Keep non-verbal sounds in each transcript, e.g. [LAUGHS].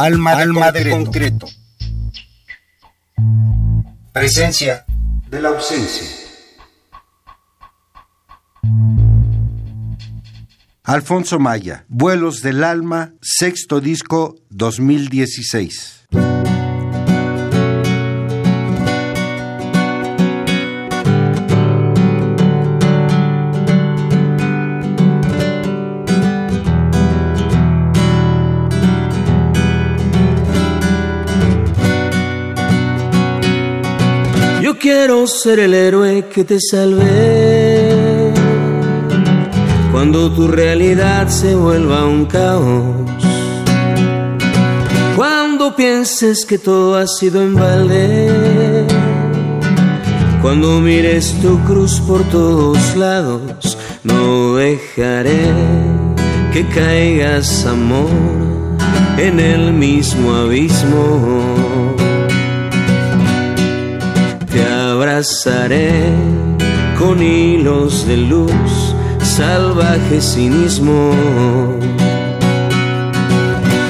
Alma, de, Alma concreto. de concreto. Presencia de la ausencia. Alfonso Maya, Vuelos del Alma, sexto disco 2016. Ser el héroe que te salve cuando tu realidad se vuelva un caos. Cuando pienses que todo ha sido en balde. Cuando mires tu cruz por todos lados, no dejaré que caigas amor en el mismo abismo abrazaré con hilos de luz, salvaje cinismo.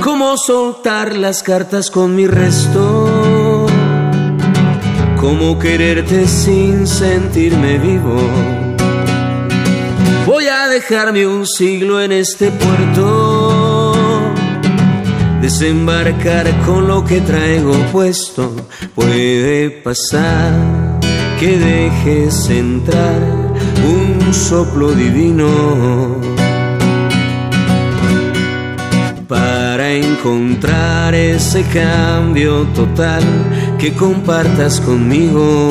Cómo soltar las cartas con mi resto, cómo quererte sin sentirme vivo. Voy a dejarme un siglo en este puerto desembarcar con lo que traigo puesto. Puede pasar que dejes entrar un soplo divino para encontrar ese cambio total que compartas conmigo.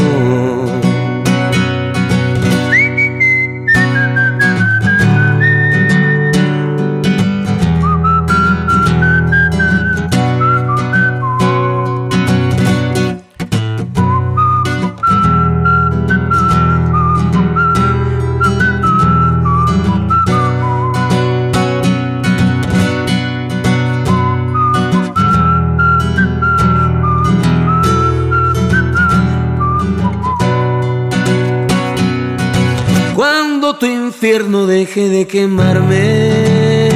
Infierno deje de quemarme,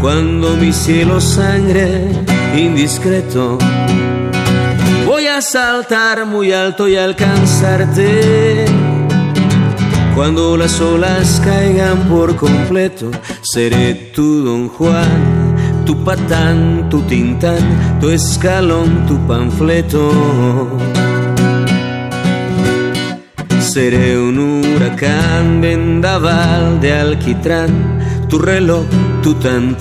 cuando mi cielo sangre indiscreto, voy a saltar muy alto y alcanzarte. Cuando las olas caigan por completo, seré tu don Juan, tu patán, tu tintán, tu escalón, tu panfleto. Seré un huracán, vendaval de alquitrán, tu reloj, tu tan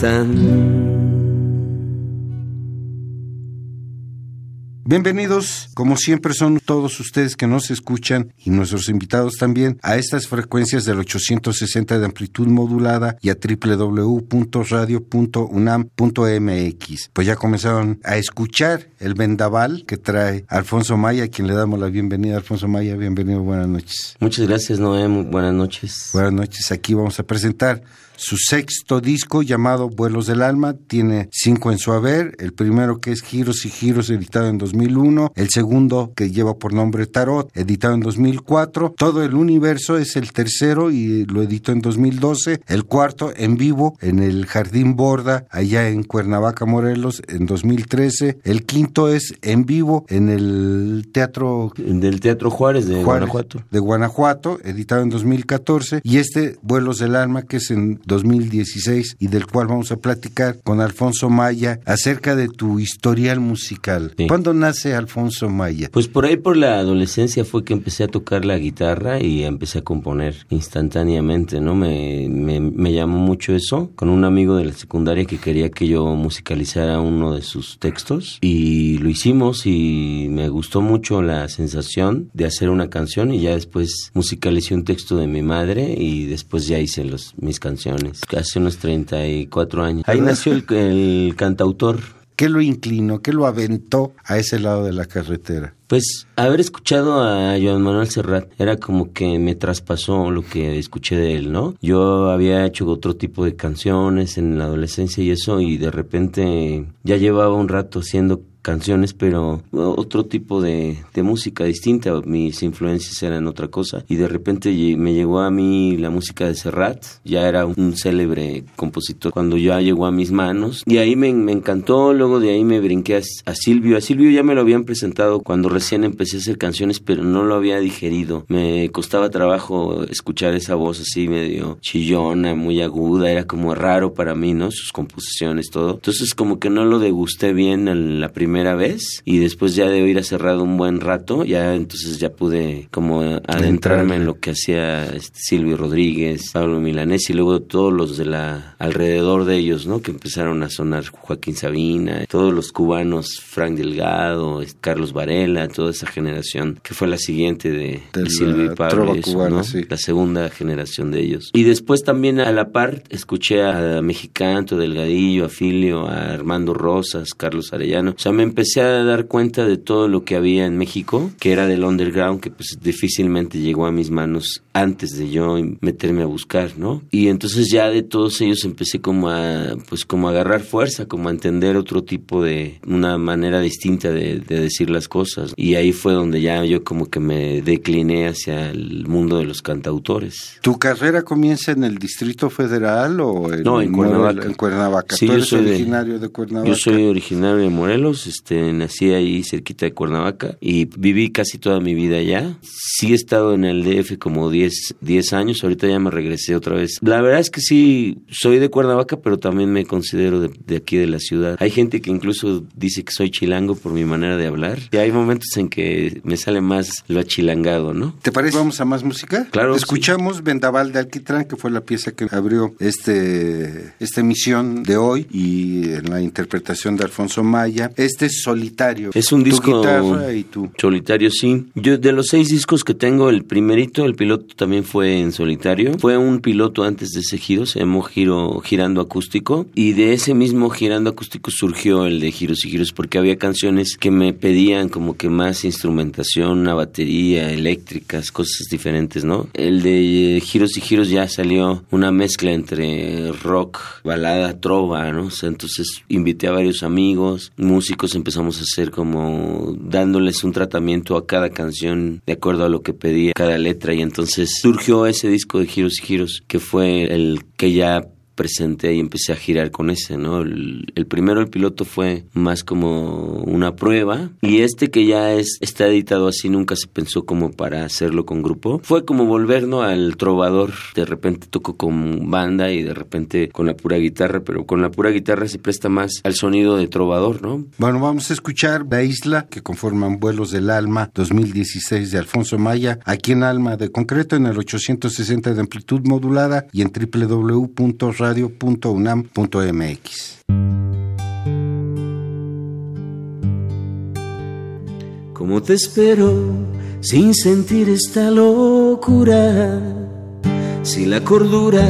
Bienvenidos, como siempre son todos ustedes que nos escuchan y nuestros invitados también a estas frecuencias del 860 de amplitud modulada y a www.radio.unam.mx. Pues ya comenzaron a escuchar el vendaval que trae Alfonso Maya, a quien le damos la bienvenida. Alfonso Maya, bienvenido, buenas noches. Muchas gracias, Noé, buenas noches. Buenas noches, aquí vamos a presentar su sexto disco llamado Vuelos del Alma. Tiene cinco en su haber. El primero que es Giros y Giros, editado en 2001. El segundo que lleva por nombre Tarot, editado en 2004. Todo el universo es el tercero y lo editó en 2012. El cuarto en vivo en el Jardín Borda, allá en Cuernavaca, Morelos, en 2013. El quinto es en vivo en el Teatro... Del Teatro Juárez de Guanajuato. De Guanajuato, editado en 2014. Y este Vuelos del Alma, que es en 2016 y del cual vamos a platicar con Alfonso Maya acerca de tu historial musical. ¿Cuándo nace Alfonso Maya? Pues por ahí por la adolescencia fue que empecé a tocar la guitarra y empecé a componer instantáneamente, ¿no? Me, me, me llamó mucho eso con un amigo de la secundaria que quería que yo musicalizara uno de sus textos y lo hicimos y me gustó mucho la sensación de hacer una canción y ya después musicalicé un texto de mi madre y después ya hice los, mis canciones hace unos 34 años. Ahí nació el, cantautor. ¿Qué lo inclinó, qué lo aventó a ese lado de la carretera? Pues haber escuchado a Joan Manuel Serrat era como que me traspasó lo que escuché de él, ¿no? Yo había hecho otro tipo de canciones en la adolescencia y eso y de repente ya llevaba un rato haciendo canciones, pero otro tipo de, de música distinta. Mis influencias eran otra cosa. Y de repente me llegó a mí la música de Serrat. Ya era un célebre compositor cuando ya llegó a mis manos. Y ahí me, me encantó. Luego de ahí me brinqué a, a, Silvio. A Silvio ya me lo habían presentado cuando recién empecé a hacer canciones, pero no lo había digerido. Me costaba trabajo escuchar esa voz así medio chillona, muy aguda. Era como raro para mí, ¿no? Sus composiciones, todo. Entonces como que no lo degusté bien la primera vez. Y después ya de oír a cerrado un buen rato, ya entonces ya pude como adentrarme en lo que hacía este, Silvio Rodríguez, Pablo Milanés y luego todos los de la alrededor de ellos, ¿no? Que empezaron a sonar Joaquín Sabina, todos los cubanos, Frank Delgado, este, Carlos Varela, toda esa generación que fue la siguiente de, Silvio y Pablo, ¿no? la segunda generación de ellos. Y después también a la par escuché a Mexicanto, Delgadillo, a Filio, a Armando Rosas, Carlos Arellano. O sea, me empecé a dar cuenta de todo lo que había en México, que era del underground, que pues difícilmente llegó a mis manos antes de yo meterme a buscar, ¿no? Y entonces ya de todos ellos empecé como a, pues como a agarrar fuerza, como a entender otro tipo de, una manera distinta de, decir las cosas. Y ahí fue donde ya yo como que me decliné hacia el mundo de los cantautores. ¿Tu carrera comienza en el Distrito Federal o en, no, en Cuernavaca? En Cuernavaca. Sí, yo soy originario de, Cuernavaca? Yo soy originario de Morelos, este, nací ahí cerquita de Cuernavaca y viví casi toda mi vida allá. Sí he estado en el DF como 10 10, años, ahorita ya me regresé otra vez. La verdad es que sí, soy de Cuernavaca, pero también me considero de, aquí de la ciudad. Hay gente que incluso dice que soy chilango por mi manera de hablar. Y hay momentos en que me sale más lo achilangado, ¿no? ¿Te parece? ¿Vamos a más música? Claro. Escuchamos Vendaval de Alquitrán, que fue la pieza que abrió este, esta emisión de hoy y en la interpretación de Alfonso Maya. Este es solitario. Es un disco. guitarra y tú. Solitario, sí. Yo, de los seis discos que tengo, el primerito, el piloto también fue en solitario. Fue un piloto antes de ese giro, se llamó Giro Girando Acústico. Y de ese mismo Girando Acústico surgió el de Giros y Giros, porque había canciones que me pedían como que más instrumentación, una batería, eléctricas, cosas diferentes, ¿no? El de Giros y Giros ya salió una mezcla entre rock, balada, trova, ¿no? entonces invité a varios amigos, músicos, empezamos a hacer como dándoles un tratamiento a cada canción de acuerdo a lo que pedía cada letra. Y entonces surgió ese disco de Giros y Giros, que fue el que ya presenté y empecé a girar con ese, ¿no? El, primero, el piloto, fue más como una prueba y este que ya es, está editado así, nunca se pensó como para hacerlo con grupo. Fue como volver, ¿no? Al trovador. De repente toco con banda y de repente con la pura guitarra, pero con la pura guitarra se presta más al sonido de trovador, ¿no? Bueno, vamos a escuchar La Isla, que conforman Vuelos del Alma 2016 de Alfonso Maya, aquí en Alma de Concreto, en el 860 de amplitud modulada y en www radio.unam.mx. Como te espero sin sentir esta locura? Si la cordura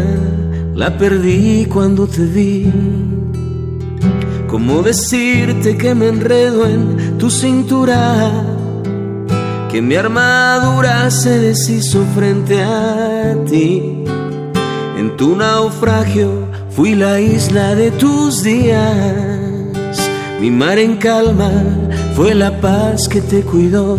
la perdí cuando te vi. ¿Cómo decirte que me enredo en tu cintura? Que mi armadura se deshizo frente a ti en tu naufragio fui la isla de tus días. Mi mar en calma fue la paz que te cuidó.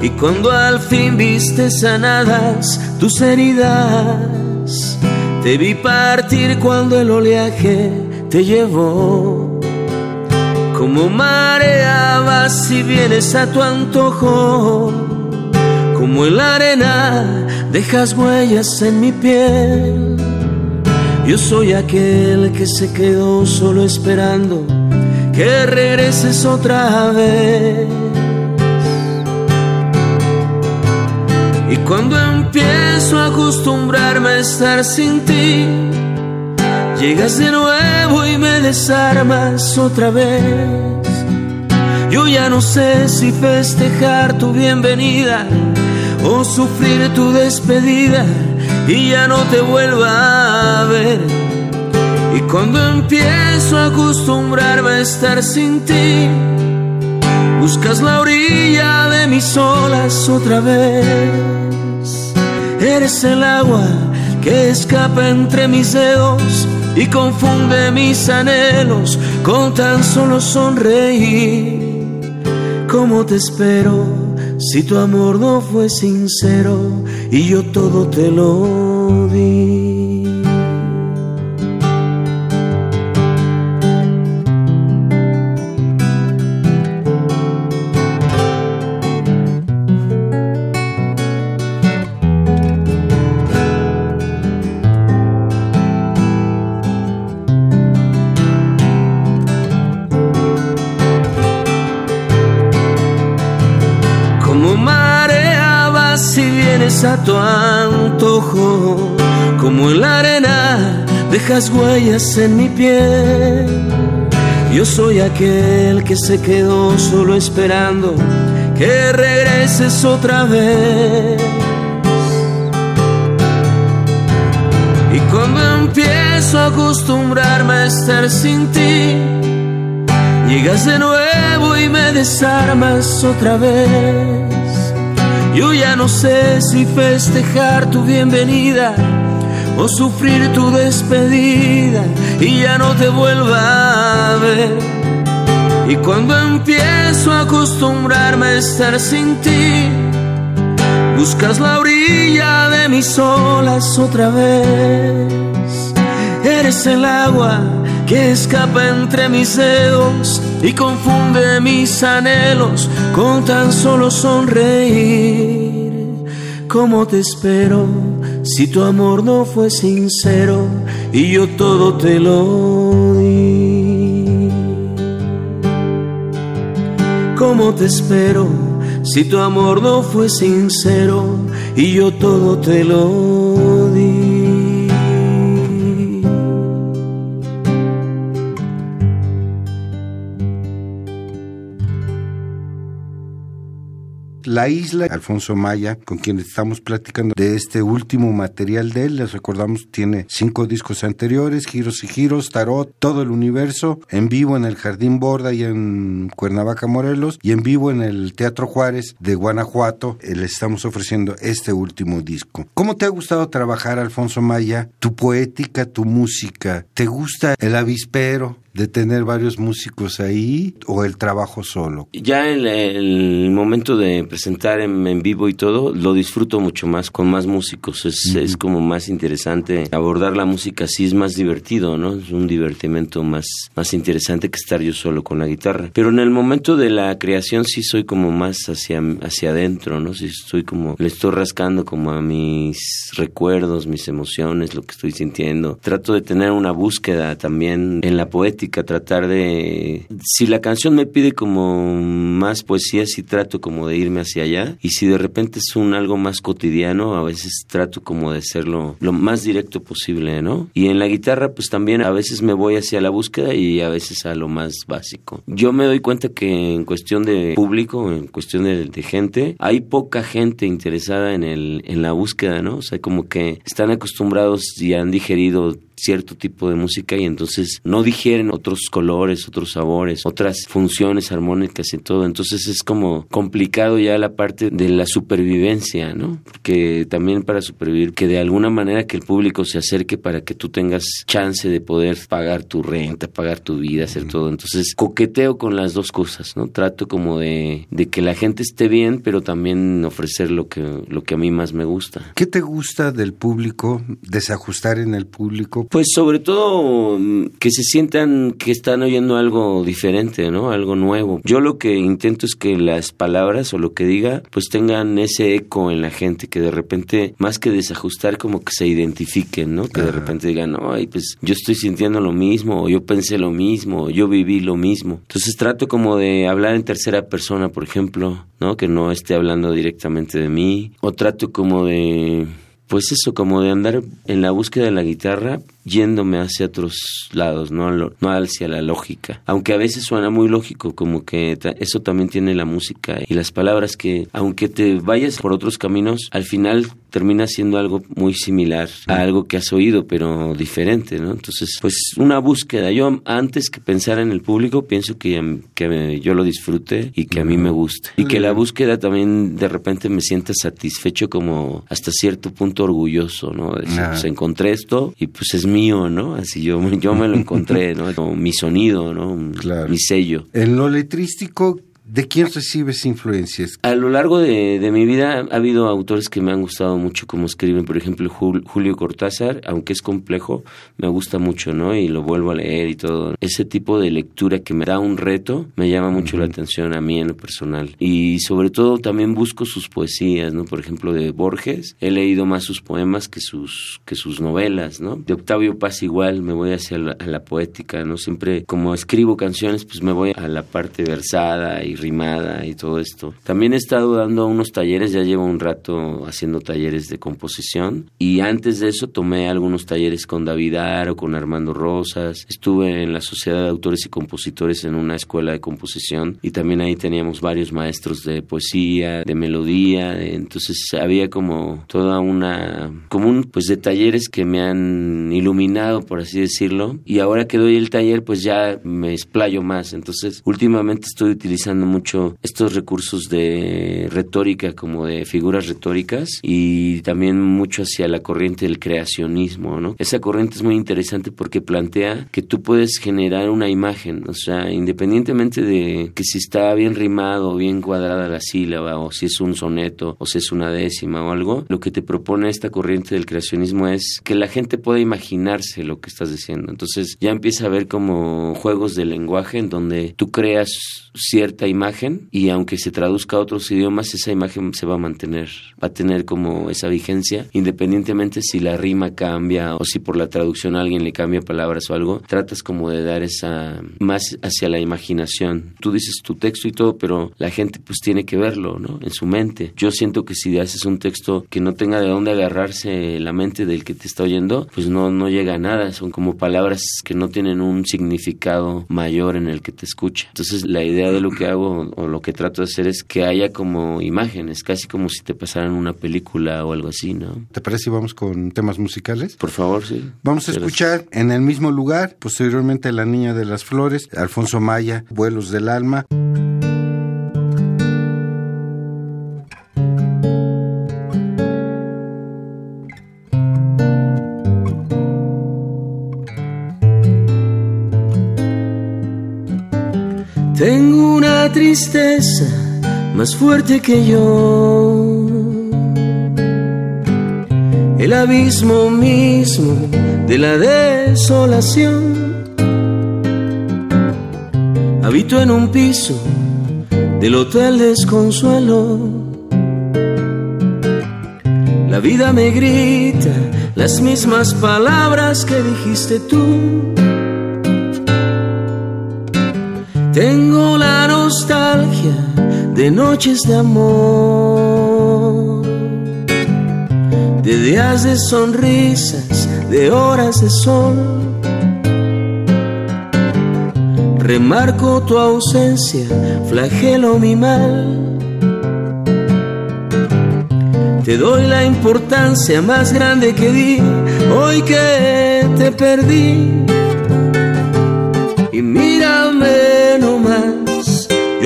Y cuando al fin viste sanadas tus heridas, te vi partir cuando el oleaje te llevó. Como mareabas si vienes a tu antojo, como en la arena dejas huellas en mi piel. Yo soy aquel que se quedó solo esperando que regreses otra vez. Y cuando empiezo a acostumbrarme a estar sin ti, llegas de nuevo y me desarmas otra vez. Yo ya no sé si festejar tu bienvenida o sufrir tu despedida y ya no te vuelva a ver. Y cuando empiezo a acostumbrarme a estar sin ti, buscas la orilla de mis olas otra vez. Eres el agua que escapa entre mis dedos y confunde mis anhelos con tan solo sonreír. ¿Cómo te espero si tu amor no fue sincero y yo todo te lo di? A tu antojo, como en la arena dejas huellas en mi piel. Yo soy aquel que se quedó solo esperando que regreses otra vez. Y cuando empiezo a acostumbrarme a estar sin ti, llegas de nuevo y me desarmas otra vez. Yo ya no sé si festejar tu bienvenida o sufrir tu despedida y ya no te vuelva a ver. Y cuando empiezo a acostumbrarme a estar sin ti, buscas la orilla de mis olas otra vez. Eres el agua que escapa entre mis dedos y confunde mis anhelos con tan solo sonreír. ¿Cómo te espero si tu amor no fue sincero y yo todo te lo di? ¿Cómo te espero si tu amor no fue sincero y yo todo te lo La Isla, Alfonso Maya, con quien estamos platicando de este último material de él. Les recordamos, tiene cinco discos anteriores, Giros y Giros, Tarot, Todo el Universo, en vivo en el Jardín Borda y en Cuernavaca, Morelos, y en vivo en el Teatro Juárez de Guanajuato. Eh, les estamos ofreciendo este último disco. ¿Cómo te ha gustado trabajar, Alfonso Maya? Tu poética, tu música. ¿Te gusta el avispero? De tener varios músicos ahí o el trabajo solo? Ya en el, momento de presentar en, vivo y todo, lo disfruto mucho más con más músicos. Es, es, como más interesante abordar la música así, es más divertido, ¿no? Es un divertimento más, más interesante que estar yo solo con la guitarra. Pero en el momento de la creación sí soy como más hacia, hacia adentro, ¿no? Sí estoy como, le estoy rascando como a mis recuerdos, mis emociones, lo que estoy sintiendo. Trato de tener una búsqueda también en la poética tratar de... Si la canción me pide como más poesía, sí trato como de irme hacia allá. Y si de repente es un algo más cotidiano, a veces trato como de hacerlo lo más directo posible, ¿no? Y en la guitarra, pues también a veces me voy hacia la búsqueda y a veces a lo más básico. Yo me doy cuenta que en cuestión de público, en cuestión de, de gente, hay poca gente interesada en, el, en la búsqueda, ¿no? O sea, como que están acostumbrados y han digerido cierto tipo de música y entonces no digieren otros colores, otros sabores, otras funciones armónicas y todo. Entonces es como complicado ya la parte de la supervivencia, ¿no? Porque también para supervivir, que de alguna manera que el público se acerque para que tú tengas chance de poder pagar tu renta, pagar tu vida, hacer todo. Entonces coqueteo con las dos cosas, ¿no? Trato como de, de que la gente esté bien, pero también ofrecer lo que, lo que a mí más me gusta. ¿Qué te gusta del público? Desajustar en el público pues sobre todo mm, que se sientan que están oyendo algo diferente, ¿no? Algo nuevo. Yo lo que intento es que las palabras o lo que diga pues tengan ese eco en la gente, que de repente más que desajustar como que se identifiquen, ¿no? Que de repente digan, ay, pues yo estoy sintiendo lo mismo, o yo pensé lo mismo, o yo viví lo mismo. Entonces trato como de hablar en tercera persona, por ejemplo, ¿no? Que no esté hablando directamente de mí, o trato como de pues eso, como de andar en la búsqueda de la guitarra, yéndome hacia otros lados, no, no hacia la lógica. Aunque a veces suena muy lógico, como que eso también tiene la música y las palabras que, aunque te vayas por otros caminos, al final termina siendo algo muy similar a algo que has oído, pero diferente, ¿no? Entonces, pues una búsqueda. Yo antes que pensar en el público, pienso que, que yo lo disfrute y que a mí me guste. Y que la búsqueda también de repente me sienta satisfecho como hasta cierto punto orgulloso, ¿no? De decir, pues encontré esto y pues es mi mío, ¿no? Así yo, [LAUGHS] yo me lo encontré, ¿no? Como mi sonido, ¿no? Mi sello. En lo letrístico, ¿De quién recibes influencias? A lo largo de, mi vida ha habido autores que me han gustado mucho como escriben, por ejemplo Julio Cortázar, aunque es complejo, me gusta mucho, ¿no? Y lo vuelvo a leer y todo. Ese tipo de lectura que me da un reto me llama mucho la atención a mí en lo personal. Y sobre todo también busco sus poesías, ¿no? Por ejemplo de Borges, he leído más sus poemas que sus, que sus novelas, ¿no? De Octavio Paz igual, me voy hacia la, la poética, ¿no? Siempre como escribo canciones, pues me voy a la parte versada y rimada y todo esto. También he estado dando unos talleres, ya llevo un rato haciendo talleres de composición. Y antes de eso tomé algunos talleres con David Aro, con Armando Rosas, estuve en la Sociedad de Autores y Compositores en una escuela de composición y también ahí teníamos varios maestros de poesía, de melodía, entonces había como toda una, como un, pues de talleres que me han iluminado, por así decirlo, y ahora que doy el taller pues ya me explayo más, entonces últimamente estoy utilizando mucho estos recursos de retórica como de figuras retóricas y también mucho hacia la corriente del creacionismo, ¿no? Esa corriente es muy interesante porque plantea que tú puedes generar una imagen, o sea, independientemente de que si está bien rimado, bien cuadrada la sílaba o si es un soneto o si es una décima o algo, lo que te propone esta corriente del creacionismo es que la gente pueda imaginarse lo que estás diciendo. Entonces ya empieza a ver como juegos de lenguaje en donde tú creas cierta imagen imagen y aunque se traduzca a otros idiomas, esa imagen se va a mantener, va a tener como esa vigencia, independientemente si la rima cambia o si por la traducción alguien le cambia palabras o algo, tratas como de dar esa más hacia la imaginación. Tú dices tu texto y todo, pero la gente pues tiene que verlo, ¿no? En su mente. Yo siento que si haces un texto que no tenga de dónde agarrarse la mente del que te está oyendo, pues no, no llega a nada. Son como palabras que no tienen un significado mayor en el que te escucha. Entonces la idea de lo que hago o, lo que trato de hacer es que haya como imágenes, casi como si te pasaran una película o algo así, ¿no? ¿Te parece si vamos con temas musicales? Por favor, sí. Vamos a escuchar en el mismo lugar, posteriormente La Niña de las Flores, Alfonso Maya, Vuelos del Alma. Tristeza más fuerte que yo. El abismo mismo de la desolación. Habito en un piso del Hotel Desconsuelo. La vida me grita las mismas palabras que dijiste tú Tengo la nostalgia de noches de amor, de días de sonrisas, de horas de sol. Remarco tu ausencia, flagelo mi mal. Te doy la importancia más grande que di hoy que te perdí. Y mírame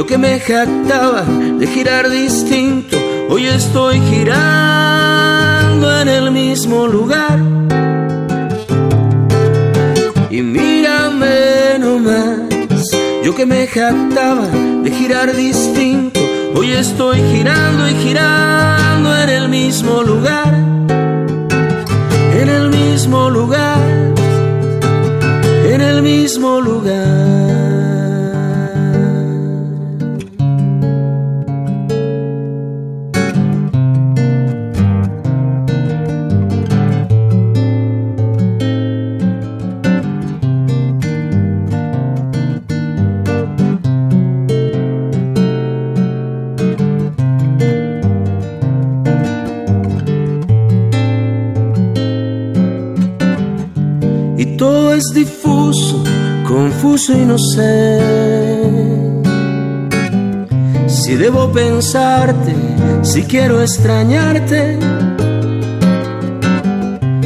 yo que me jactaba de girar distinto, hoy estoy girando en el mismo lugar. Y mírame nomás, yo que me jactaba de girar distinto, hoy estoy girando y girando en el mismo lugar. En el mismo lugar, en el mismo lugar. Y no sé si debo pensarte, si quiero extrañarte,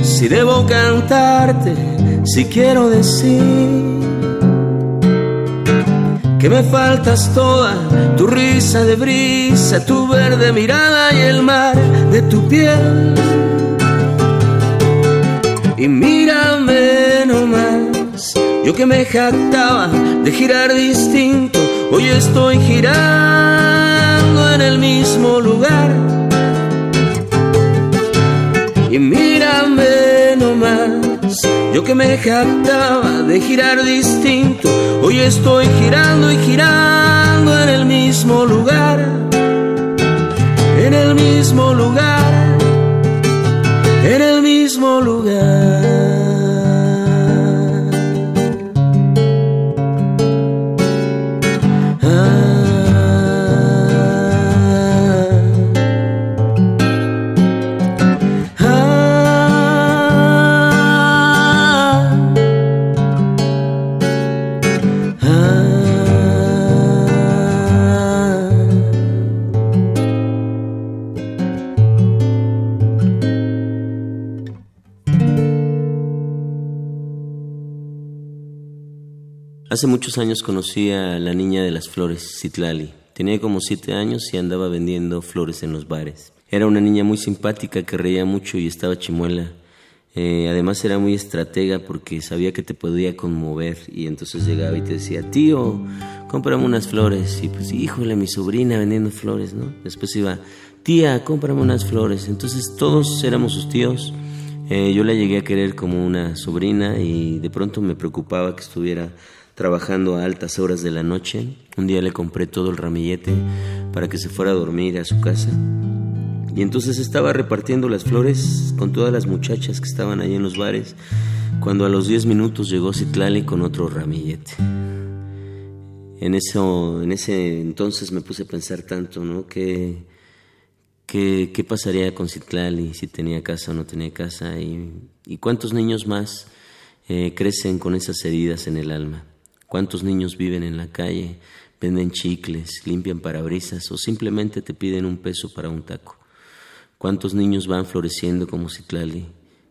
si debo cantarte, si quiero decir que me faltas toda tu risa de brisa, tu verde mirada y el mar de tu piel. Y mírame Yo que me jactaba de girar distinto, hoy estoy girando en el mismo lugar. Y mírame nomás, yo que me jactaba de girar distinto, hoy estoy girando y girando en el mismo lugar. En el mismo lugar, en el mismo lugar. Hace muchos años conocí a la niña de las flores, Citlali. Tenía como siete años y andaba vendiendo flores en los bares. Era una niña muy simpática que reía mucho y estaba chimuela. Eh, además era muy estratega porque sabía que te podía conmover y entonces llegaba y te decía, tío, cómprame unas flores. Y pues, híjole, mi sobrina vendiendo flores, ¿no? Después iba, tía, cómprame unas flores. Entonces todos éramos sus tíos. Eh, yo la llegué a querer como una sobrina y de pronto me preocupaba que estuviera trabajando a altas horas de la noche. Un día le compré todo el ramillete para que se fuera a dormir a su casa. Y entonces estaba repartiendo las flores con todas las muchachas que estaban ahí en los bares, cuando a los 10 minutos llegó Citlali con otro ramillete. En, eso, en ese entonces me puse a pensar tanto, ¿no? ¿Qué, qué, pasaría con Citlali si tenía casa o no tenía casa? ¿Y, y cuántos niños más eh, crecen con esas heridas en el alma? ¿Cuántos niños viven en la calle, venden chicles, limpian parabrisas o simplemente te piden un peso para un taco? ¿Cuántos niños van floreciendo como Citlali,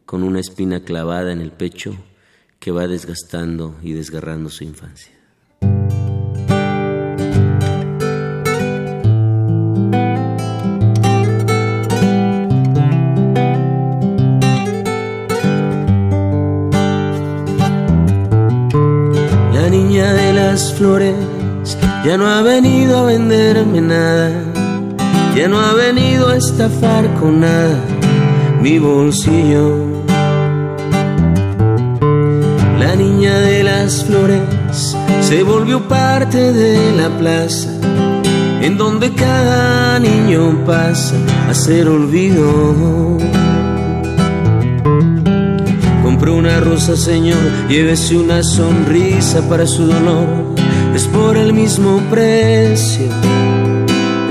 con una espina clavada en el pecho que va desgastando y desgarrando su infancia? Flores, ya no ha venido a venderme nada, ya no ha venido a estafar con nada mi bolsillo. La niña de las flores se volvió parte de la plaza, en donde cada niño pasa a ser olvido. Compró una rosa, señor, llévese una sonrisa para su dolor es por el mismo precio,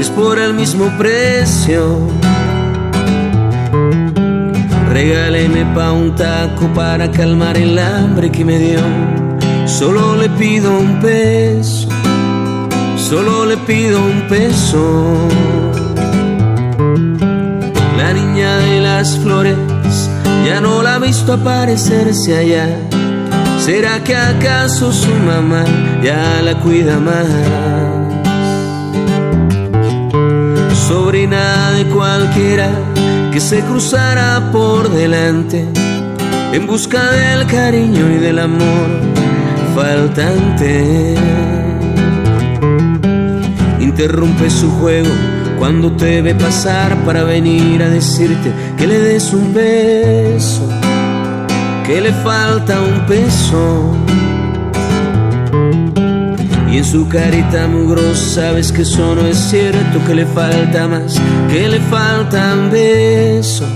es por el mismo precio. Regáleme pa' un taco para calmar el hambre que me dio. Solo le pido un peso, solo le pido un peso. La niña de las flores ya no la ha visto aparecerse allá ¿Será que acaso su mamá ya la cuida más? Sobrina de cualquiera que se cruzara por delante en busca del cariño y del amor faltante. Interrumpe su juego cuando te ve pasar para venir a decirte que le des un beso que le falta un peso. Y en su carita mugrosa sabes que eso no es cierto, que le falta más, que le faltan besos,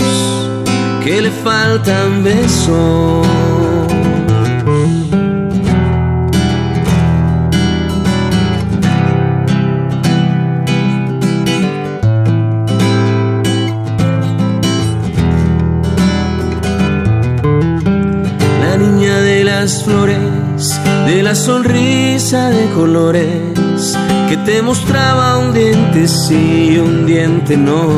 que le faltan besos. Flores, de la sonrisa de colores que te mostraba un diente sí un diente no.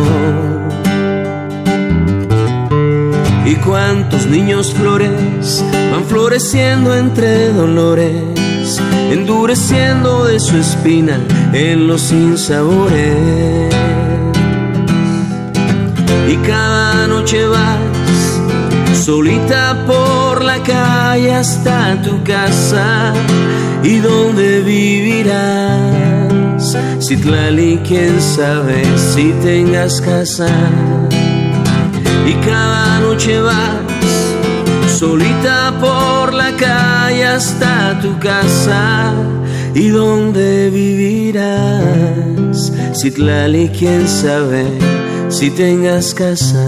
Y cuántos niños flores van floreciendo entre dolores, endureciendo de su espina en los sinsabores. Y cada noche vas solita por la calle hasta tu casa y dónde vivirás. Citlali, quién sabe si tengas casa y cada noche vas solita por la calle hasta tu casa y dónde vivirás. Citlali, quién sabe si tengas casa.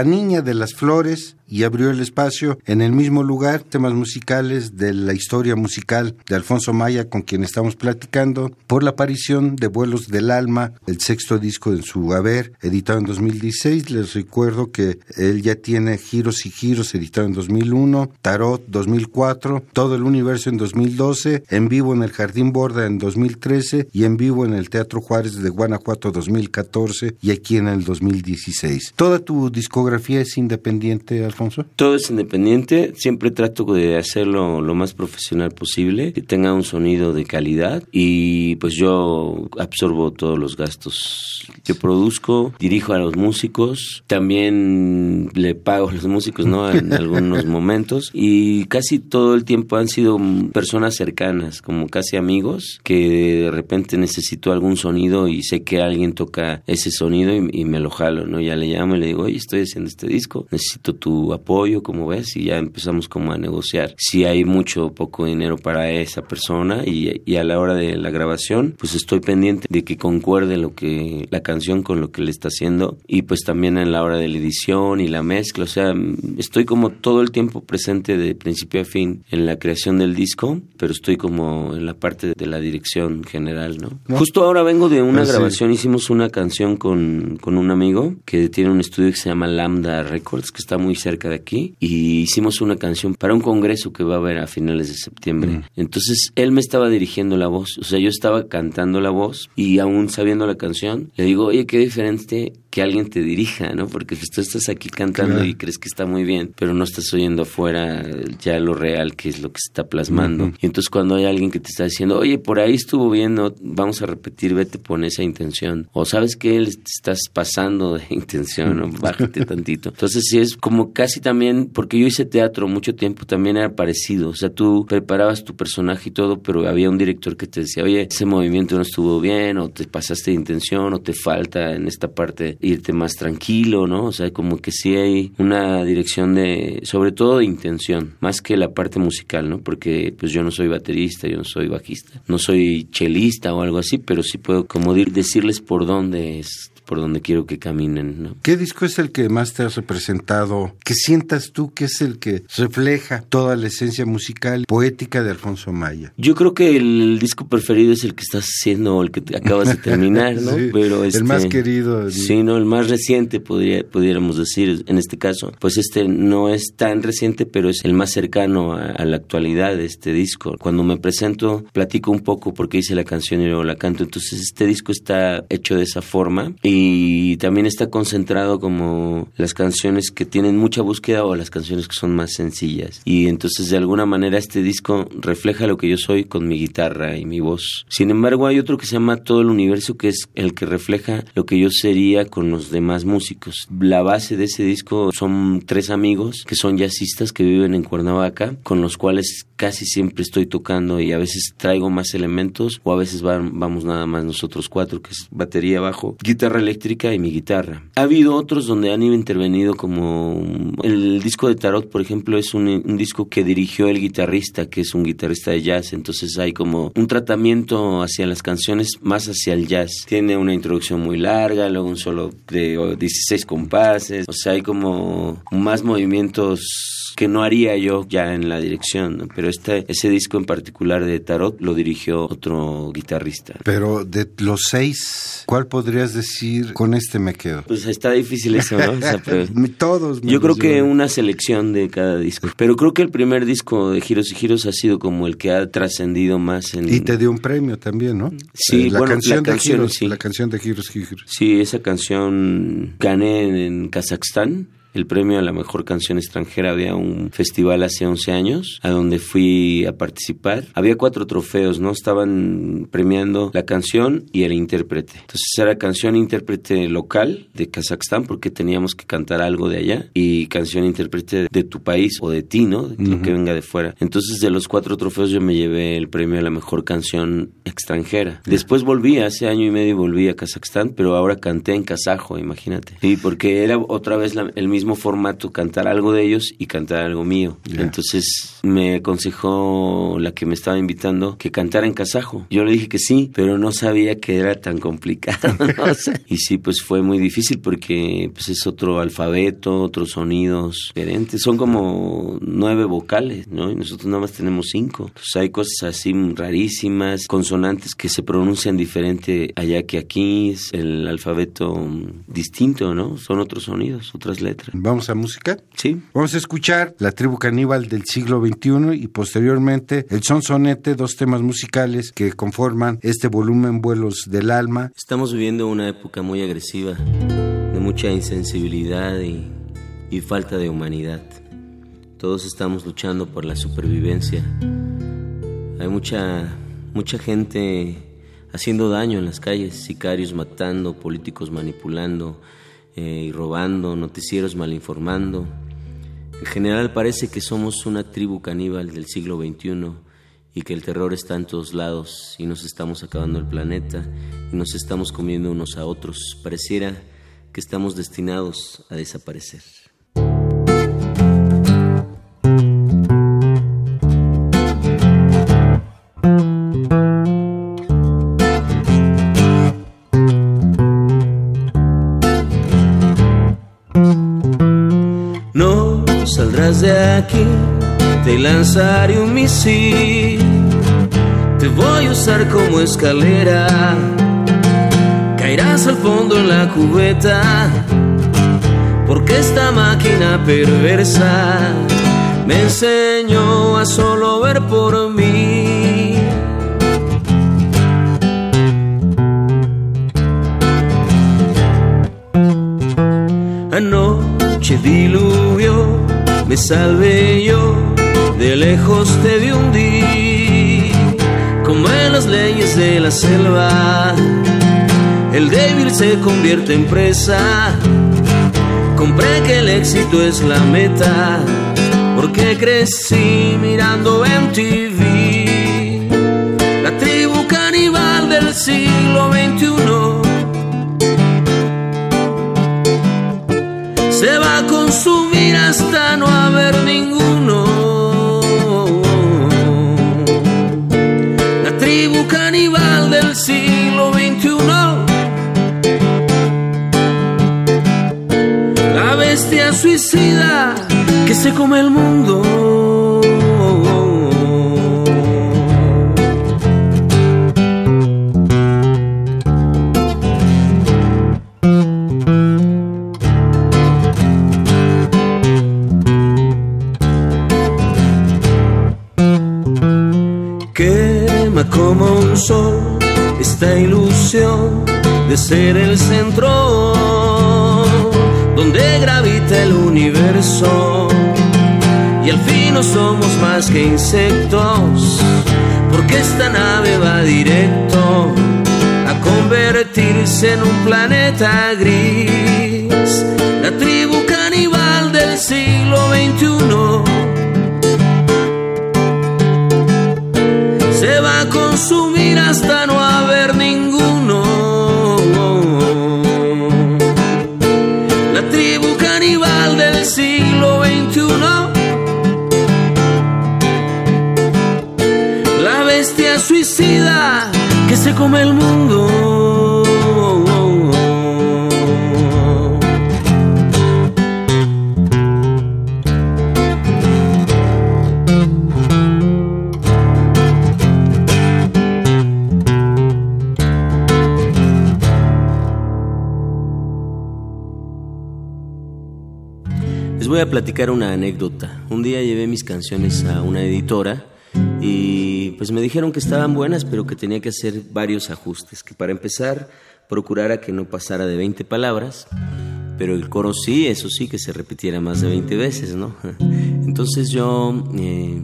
La de las Flores y abrió el espacio en el mismo lugar temas musicales de la historia musical de Alfonso Maya con quien estamos platicando por la aparición de Vuelos del Alma, el sexto disco en su haber, editado en 2016. Les recuerdo que él ya tiene Giros y Giros, editado en 2001, Tarot 2004, Todo el Universo en 2012, en vivo en el Jardín Borda en 2013 y en vivo en el Teatro Juárez de Guanajuato 2014 y aquí en el 2016. Toda tu discografía es independiente, Alfonso. Todo es independiente, siempre trato de hacerlo lo más profesional posible, que tenga un sonido de calidad y pues yo absorbo todos los gastos. Yo produzco, dirijo a los músicos, también le pago a los músicos, ¿no? En [LAUGHS] algunos momentos y casi todo el tiempo han sido personas cercanas, como casi amigos, que de repente necesito algún sonido y sé que alguien toca ese sonido y, y me lo jalo, ¿no? Ya le llamo y le digo, oye, estoy haciendo este disco, necesito tu apoyo, como ves, y ya empezamos como a negociar. Si hay mucho o poco dinero para esa persona y, y, a la hora de la grabación, pues estoy pendiente de que concuerde lo que la canción con lo que le está haciendo y pues también en la hora de la edición y la mezcla, o sea, estoy como todo el tiempo presente de principio a fin en la creación del disco, pero estoy como en la parte de la dirección general, ¿no? Justo ahora vengo de una pues grabación, hicimos una canción con, con un amigo que tiene un estudio que se llama Lambda Records, que está muy cerca de aquí y hicimos una canción para un congreso que va a haber a finales de septiembre. Mm. Entonces él me estaba dirigiendo la voz, o sea, yo estaba cantando la voz y aún sabiendo la canción, le digo, oye, qué diferente que alguien te dirija, ¿no? Porque pues, tú estás aquí cantando y crees que está muy bien, pero no estás oyendo afuera ya lo real que es lo que se está plasmando. Y entonces cuando hay alguien que te está diciendo, oye, por ahí estuvo bien, ¿no? vamos a repetir, vete, pon esa intención. O sabes que él te estás pasando de [LAUGHS] intención, ¿no? bájate [LAUGHS] tantito. Entonces sí es como casi también, porque yo hice teatro mucho tiempo, también era parecido. O sea, tú preparabas tu personaje y todo, pero había un director que te decía, oye, ese movimiento no estuvo bien, o te pasaste de intención, o te falta en esta parte irte más tranquilo, ¿no? O sea, como que sí hay una dirección de, sobre todo de intención, más que la parte musical, ¿no? Porque pues yo no soy baterista, yo no soy bajista, no soy chelista o algo así, pero sí puedo como decirles por dónde es por donde quiero que caminen. ¿no? ¿Qué disco es el que más te has representado? ¿Qué sientas tú que es el que refleja toda la esencia musical poética de Alfonso Maya? Yo creo que el, disco preferido es el que estás haciendo, el que acabas de [LAUGHS] terminar, ¿no? Pero el más este, querido. Sí, no, el más reciente podría, pudiéramos decir en este caso. Pues este no es tan reciente, pero es el más cercano a, a la actualidad de este disco. Cuando me presento, platico un poco porque hice la canción y luego la canto. Entonces este disco está hecho de esa forma y y también está concentrado como las canciones que tienen mucha búsqueda o las canciones que son más sencillas. Y entonces de alguna manera este disco refleja lo que yo soy con mi guitarra y mi voz. Sin embargo hay otro que se llama Todo el Universo que es el que refleja lo que yo sería con los demás músicos. La base de ese disco son tres amigos que son jazzistas que viven en Cuernavaca con los cuales casi siempre estoy tocando y a veces traigo más elementos o a veces vamos nada más nosotros cuatro que es batería, bajo, guitarra eléctrica y mi guitarra. Ha habido otros donde han intervenido como el disco de Tarot, por ejemplo, es un, disco que dirigió el guitarrista, que es un guitarrista de jazz, entonces hay como un tratamiento hacia las canciones más hacia el jazz. Tiene una introducción muy larga, luego un solo de 16 compases, o sea, hay como más movimientos que no haría yo ya en la dirección, pero este, ese disco en particular de Tarot lo dirigió otro guitarrista. Pero de los seis, ¿cuál podrías decir con este me quedo? Pues está difícil eso, ¿no? [LAUGHS] Todos. yo creo que una selección de cada disco, pero creo que el primer disco de Giros y Giros ha sido como el que ha trascendido más en... Y te dio un premio también, ¿no? Sí, eh, la canción de Giros, sí. La canción de Giros y Giros. Sí, esa canción gané en Kazajstán el premio a la mejor canción extranjera. Había un festival hace 11 años a donde fui a participar. Había cuatro trofeos, ¿no? Estaban premiando la canción y el intérprete. Entonces era canción intérprete local de Kazajstán porque teníamos que cantar algo de allá y canción intérprete de tu país o de ti, ¿no? De lo que venga de fuera. Entonces de los cuatro trofeos yo me llevé el premio a la mejor canción extranjera. Después volví, hace año y medio volví a Kazajstán, pero ahora canté en kazajo, imagínate. Sí, porque era otra vez el mismo formato, cantar algo de ellos y cantar algo mío. Entonces me aconsejó la que me estaba invitando que cantara en kazajo. Yo le dije que sí, pero no sabía que era tan complicado. [LAUGHS] y sí, pues fue muy difícil porque pues es otro alfabeto, otros sonidos diferentes. Son como nueve vocales, ¿no? Y nosotros nada más tenemos cinco. Entonces hay cosas así rarísimas, consonantes que se pronuncian diferente allá que aquí. Es el alfabeto distinto, ¿no? Son otros sonidos, otras letras. ¿Vamos a música? Sí. Vamos a escuchar La tribu caníbal del siglo XXI y posteriormente El son sonete, dos temas musicales que conforman este volumen Vuelos del Alma. Estamos viviendo una época muy agresiva, de mucha insensibilidad y, y falta de humanidad. Todos estamos luchando por la supervivencia. Hay mucha, mucha gente haciendo daño en las calles, sicarios matando, políticos manipulando eh, y robando, noticieros malinformando. En general parece que somos una tribu caníbal del siglo XXI y que el terror está en todos lados y nos estamos acabando el planeta y nos estamos comiendo unos a otros. Pareciera que estamos destinados a desaparecer. Saldrás de aquí, te lanzaré un misil, te voy a usar como escalera, caerás al fondo en la cubeta, porque esta máquina perversa me enseñó a solo ver por mí. Anoche diluvio, me salvé yo, de lejos te vi hundir, como en las leyes de la selva, el débil se convierte en presa. Compré que el éxito es la meta, porque crecí mirando en TV. La tribu caníbal del siglo XXI se va a consumir hasta no haber ninguno. La tribu caníbal del siglo XXI. La bestia suicida que se come el mundo. Que insectos, porque esta nave va directo a convertirse en un planeta gris. Voy a platicar una anécdota. Un día llevé mis canciones a una editora y pues me dijeron que estaban buenas, pero que tenía que hacer varios ajustes. Que para empezar, procurara que no pasara de 20 palabras, pero el coro sí, eso sí, que se repitiera más de 20 veces, ¿no? [LAUGHS] Entonces yo eh,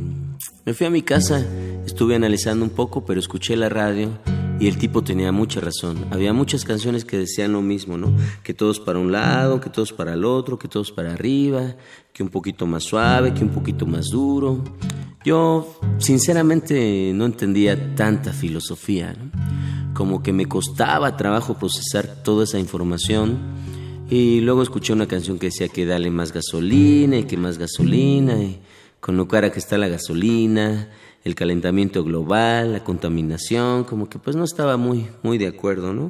me fui a mi casa, estuve analizando un poco, pero escuché la radio y el tipo tenía mucha razón. Había muchas canciones que decían lo mismo, ¿no? Que todos para un lado, que todos para el otro, que todos para arriba, que un poquito más suave, que un poquito más duro. Yo sinceramente no entendía tanta filosofía, como que me costaba trabajo procesar toda esa información. Y luego escuché una canción que decía que dale más gasolina y que más gasolina, y con lo cara que está la gasolina, el calentamiento global, la contaminación, como que pues no estaba muy, muy de acuerdo, ¿no?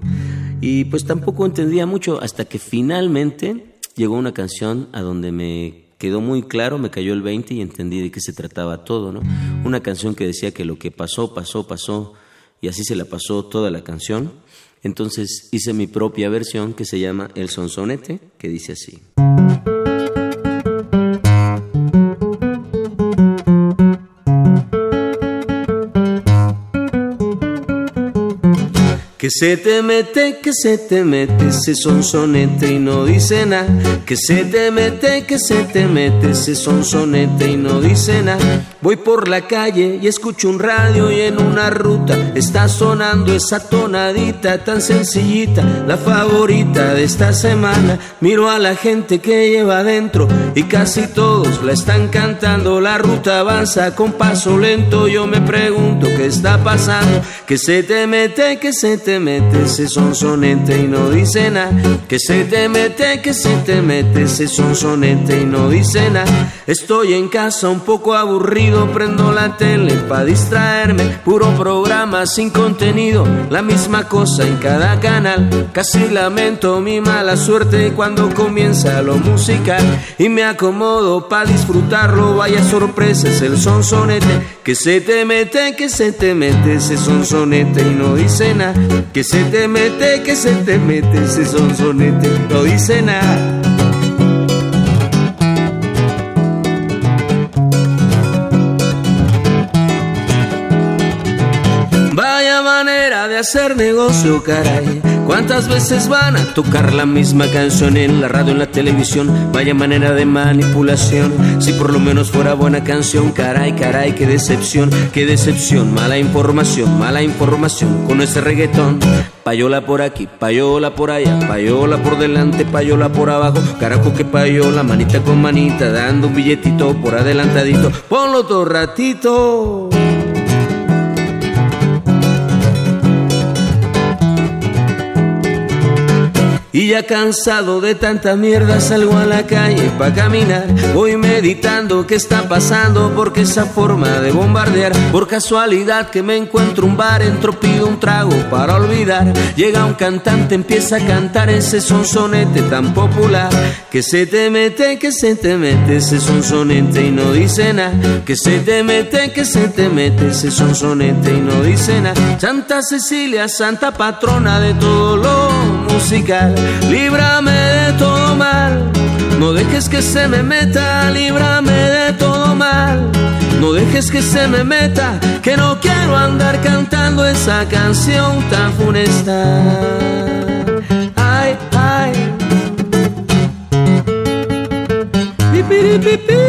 Y pues tampoco entendía mucho hasta que finalmente llegó una canción a donde me quedó muy claro, me cayó el 20 y entendí de qué se trataba todo, ¿no? Una canción que decía que lo que pasó, pasó, pasó, y así se la pasó toda la canción. Entonces hice mi propia versión que se llama El Sonsonete, que dice así. Que se te mete, que se te mete ese sonsonete y no dice nada. Que se te mete, que se te mete ese sonsonete y no dice nada. Voy por la calle y escucho un radio y en una ruta está sonando esa tonadita tan sencillita, la favorita de esta semana. Miro a la gente que lleva adentro y casi todos la están cantando. La ruta avanza con paso lento. Yo me pregunto qué está pasando. Que se te mete, que se te mete ese sonsonete y no dice nada. Que se te mete, que se te mete ese sonsonete y no dice nada. Estoy en casa un poco aburrido, prendo la tele para distraerme. Puro programa sin contenido, la misma cosa en cada canal. Casi lamento mi mala suerte cuando comienza lo musical. Y me acomodo para disfrutarlo, vaya sorpresas el sonsonete. Que se te mete, que se te mete ese sonsonete y no dice nada. Que se te mete, que se te mete ese sonsonete, no dice nada. Vaya manera de hacer negocio, caray. ¿Cuántas veces van a tocar la misma canción en la radio, en la televisión? Vaya manera de manipulación. Si por lo menos fuera buena canción, caray, caray, qué decepción, qué decepción. Mala información, mala información con ese reggaetón. Payola por aquí, payola por allá, payola por delante, payola por abajo. Carajo que payola, manita con manita, dando un billetito por adelantadito. Ponlo todo ratito. Y ya cansado de tanta mierda salgo a la calle pa' caminar. Voy meditando qué está pasando porque esa forma de bombardear Por casualidad que me encuentro un bar, entro pido un trago para olvidar. Llega un cantante, empieza a cantar ese sonsonete tan popular. Que se te mete, que se te mete ese sonsonete y no dice nada. Que se te mete, que se te mete ese sonsonete y no dice nada. Santa Cecilia, santa patrona de todo lo musical líbrame de todo mal. No dejes que se me meta, líbrame de todo mal. No dejes que se me meta, que no quiero andar cantando esa canción tan funesta. Ay, ay. La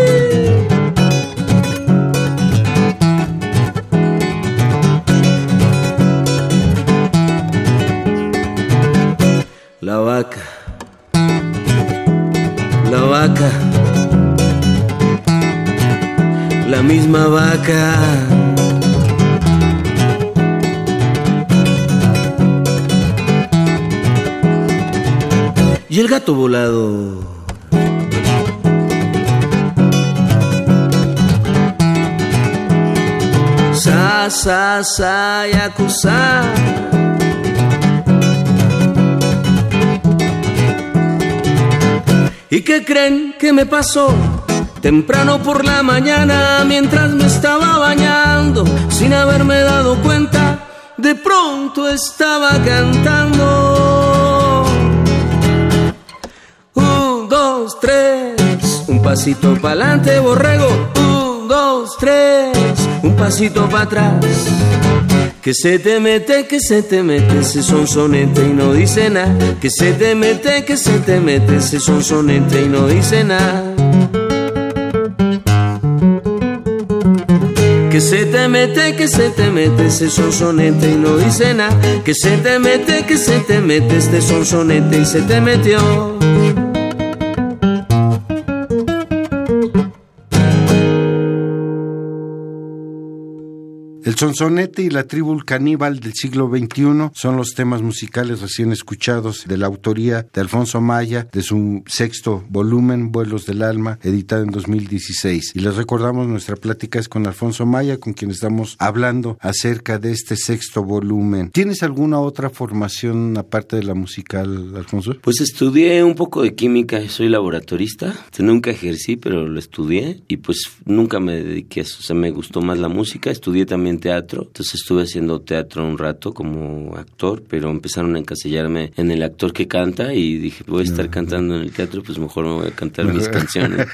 misma vaca. Y el gato volado. Sa, sa, sa, yakuza. ¿Y qué creen que me pasó? Temprano por la mañana, mientras me estaba bañando, sin haberme dado cuenta, de pronto estaba cantando. Un, dos, tres, un pasito pa'lante, borrego. Un, dos, tres, un pasito para atrás. Que se te mete, que se te mete ese sonsonete y no dice nada. Que se te mete, que se te mete ese sonsonete y no dice nada. Que se te mete, que se te mete ese sonsonete y no dice nada. Que se te mete, que se te mete este sonsonete y se te metió. Sonsonete y la tribu caníbal del siglo XXI son los temas musicales recién escuchados de la autoría de Alfonso Maya de su sexto volumen, Vuelos del Alma, editado en 2016. Y les recordamos, nuestra plática es con Alfonso Maya, con quien estamos hablando acerca de este sexto volumen. ¿Tienes alguna otra formación aparte de la musical, Alfonso? Pues estudié un poco de química, soy laboratorista. Nunca ejercí, pero lo estudié y pues nunca me dediqué a eso. O sea, me gustó más la música. Estudié también teatro, entonces estuve haciendo teatro un rato como actor, pero empezaron a encasillarme en el actor que canta y dije, voy a estar cantando en el teatro, pues mejor me voy a cantar [LAUGHS] mis canciones.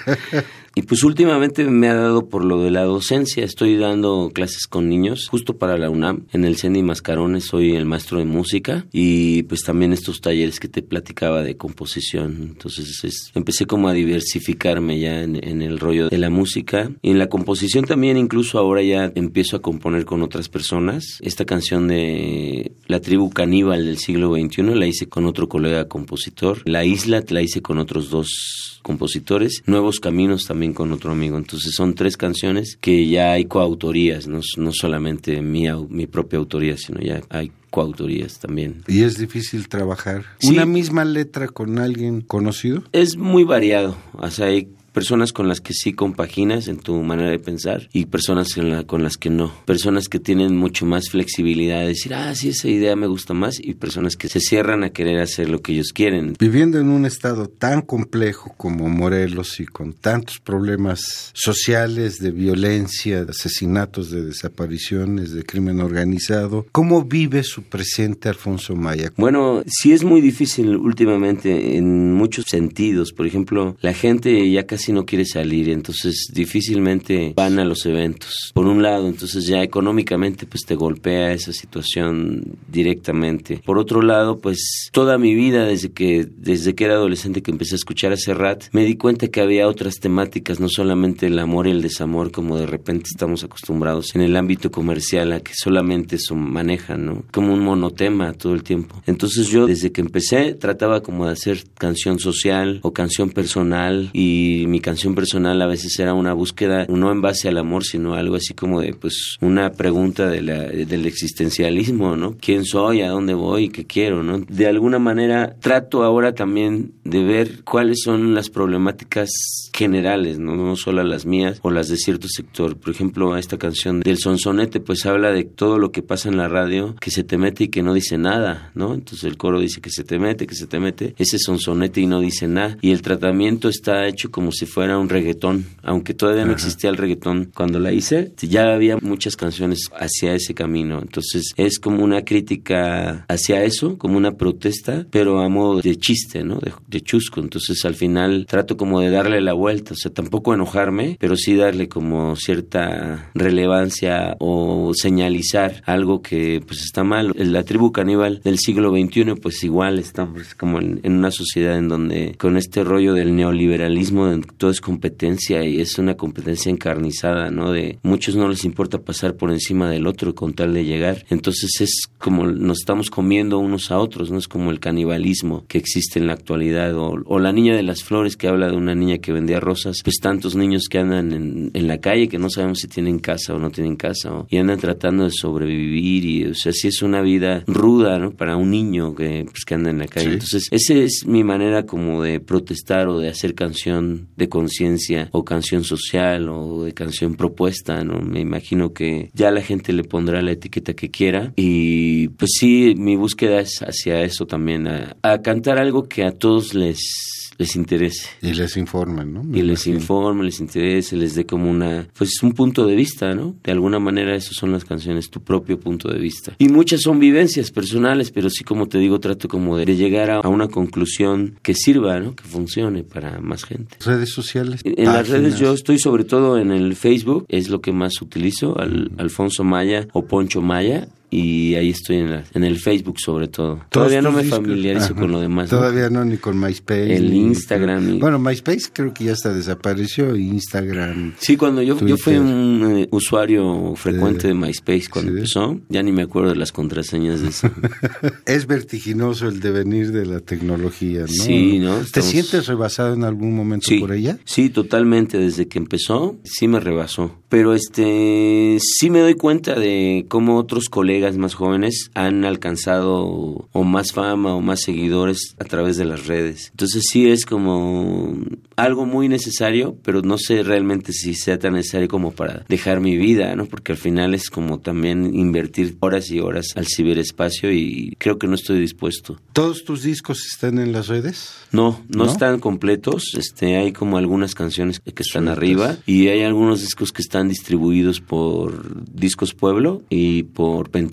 Y pues últimamente me ha dado por lo de la docencia. Estoy dando clases con niños justo para la UNAM. En el CENI Mascarones soy el maestro de música y pues también estos talleres que te platicaba de composición. Entonces empecé como a diversificarme ya en, el rollo de la música. Y en la composición también incluso ahora ya empiezo a componer con otras personas. Esta canción de la tribu caníbal del siglo XXI la hice con otro colega compositor. La isla la hice con otros dos compositores, Nuevos Caminos también con otro amigo. Entonces son tres canciones que ya hay coautorías, no, no solamente mi, mi propia autoría, sino ya hay coautorías también. ¿Y es difícil trabajar una misma letra con alguien conocido? Es muy variado, o sea, hay personas con las que sí compaginas en tu manera de pensar y personas con las que no. Personas que tienen mucho más flexibilidad de decir, ah, sí, esa idea me gusta más y personas que se cierran a querer hacer lo que ellos quieren. Viviendo en un estado tan complejo como Morelos y con tantos problemas sociales de violencia, de asesinatos, de desapariciones, de crimen organizado, ¿cómo vive su presente Alfonso Maya? Bueno, sí es muy difícil últimamente en muchos sentidos. Por ejemplo, la gente ya casi si no quiere salir, entonces difícilmente van a los eventos. Por un lado, entonces ya económicamente pues te golpea esa situación directamente. Por otro lado, pues toda mi vida desde que desde que era adolescente que empecé a escuchar a Serrat, me di cuenta que había otras temáticas, no solamente el amor y el desamor como de repente estamos acostumbrados en el ámbito comercial a que solamente eso manejan, ¿no? Como un monotema todo el tiempo. Entonces yo desde que empecé trataba como de hacer canción social o canción personal y mi canción personal a veces era una búsqueda, no en base al amor, sino algo así como de, pues, una pregunta de del existencialismo, ¿no? ¿Quién soy? ¿A dónde voy? ¿Qué quiero? ¿no? De alguna manera trato ahora también de ver cuáles son las problemáticas generales, ¿no? No solo las mías o las de cierto sector. Por ejemplo, esta canción del sonsonete, pues habla de todo lo que pasa en la radio, que se te mete y que no dice nada, ¿no? Entonces el coro dice que se te mete, que se te mete, ese sonsonete y no dice nada. Y el tratamiento está hecho como si fuera un reggaetón, aunque todavía no existía el reggaetón cuando la hice, ya había muchas canciones hacia ese camino, entonces es como una crítica hacia eso, como una protesta, pero a modo de chiste, ¿no? De, chusco, entonces al final trato como de darle la vuelta, o sea, tampoco enojarme, pero sí darle como cierta relevancia o señalizar algo que pues está mal. La tribu caníbal del siglo XXI pues igual estamos como en, en una sociedad en donde con este rollo del neoliberalismo todo es competencia y es una competencia encarnizada, ¿no? De muchos no les importa pasar por encima del otro con tal de llegar. Entonces es como nos estamos comiendo unos a otros, ¿no? Es como el canibalismo que existe en la actualidad o, la niña de las flores que habla de una niña que vendía rosas, pues tantos niños que andan en, en la calle que no sabemos si tienen casa o no tienen casa y andan tratando de sobrevivir y, o sea, si es una vida ruda, ¿no? Para un niño que, pues, que anda en la calle. Entonces, esa es mi manera como de protestar o de hacer canción de conciencia o canción social o de canción propuesta, ¿no? Me imagino que ya la gente le pondrá la etiqueta que quiera y pues sí, mi búsqueda es hacia eso también, a, a cantar algo que a todos les les interese. Y les informen, ¿no? y les informe, les interese, les dé como una, pues un punto de vista, ¿no? De alguna manera esas son las canciones, tu propio punto de vista. Y muchas son vivencias personales, pero sí como te digo, trato como de llegar a, una conclusión que sirva, ¿no? Que funcione para más gente. Redes sociales. En, las redes yo estoy sobre todo en el Facebook, es lo que más utilizo, al, Alfonso Maya o Poncho Maya y ahí estoy en, en el Facebook sobre todo. Todavía no me familiarizo con lo demás. Todavía ¿no? ni con MySpace. El Instagram. Bueno, MySpace creo que ya está desapareció, Instagram. Sí, cuando yo, yo fui un eh, usuario frecuente de MySpace cuando empezó, ya ni me acuerdo de las contraseñas de eso. [LAUGHS] es vertiginoso el devenir de la tecnología, ¿no? Sí, ¿no? ¿Te sientes rebasado en algún momento por ella? Sí, totalmente. Desde que empezó, sí me rebasó. Pero este, sí me doy cuenta de cómo otros colegas más jóvenes han alcanzado o más fama o más seguidores a través de las redes. Entonces sí es como algo muy necesario, pero no sé realmente si sea tan necesario como para dejar mi vida, ¿no? Porque al final es como también invertir horas y horas al ciberespacio y creo que no estoy dispuesto. ¿Todos tus discos están en las redes? No, no, están completos. Este, hay como algunas canciones que están arriba y hay algunos discos que están distribuidos por Discos Pueblo y por Pentagrama.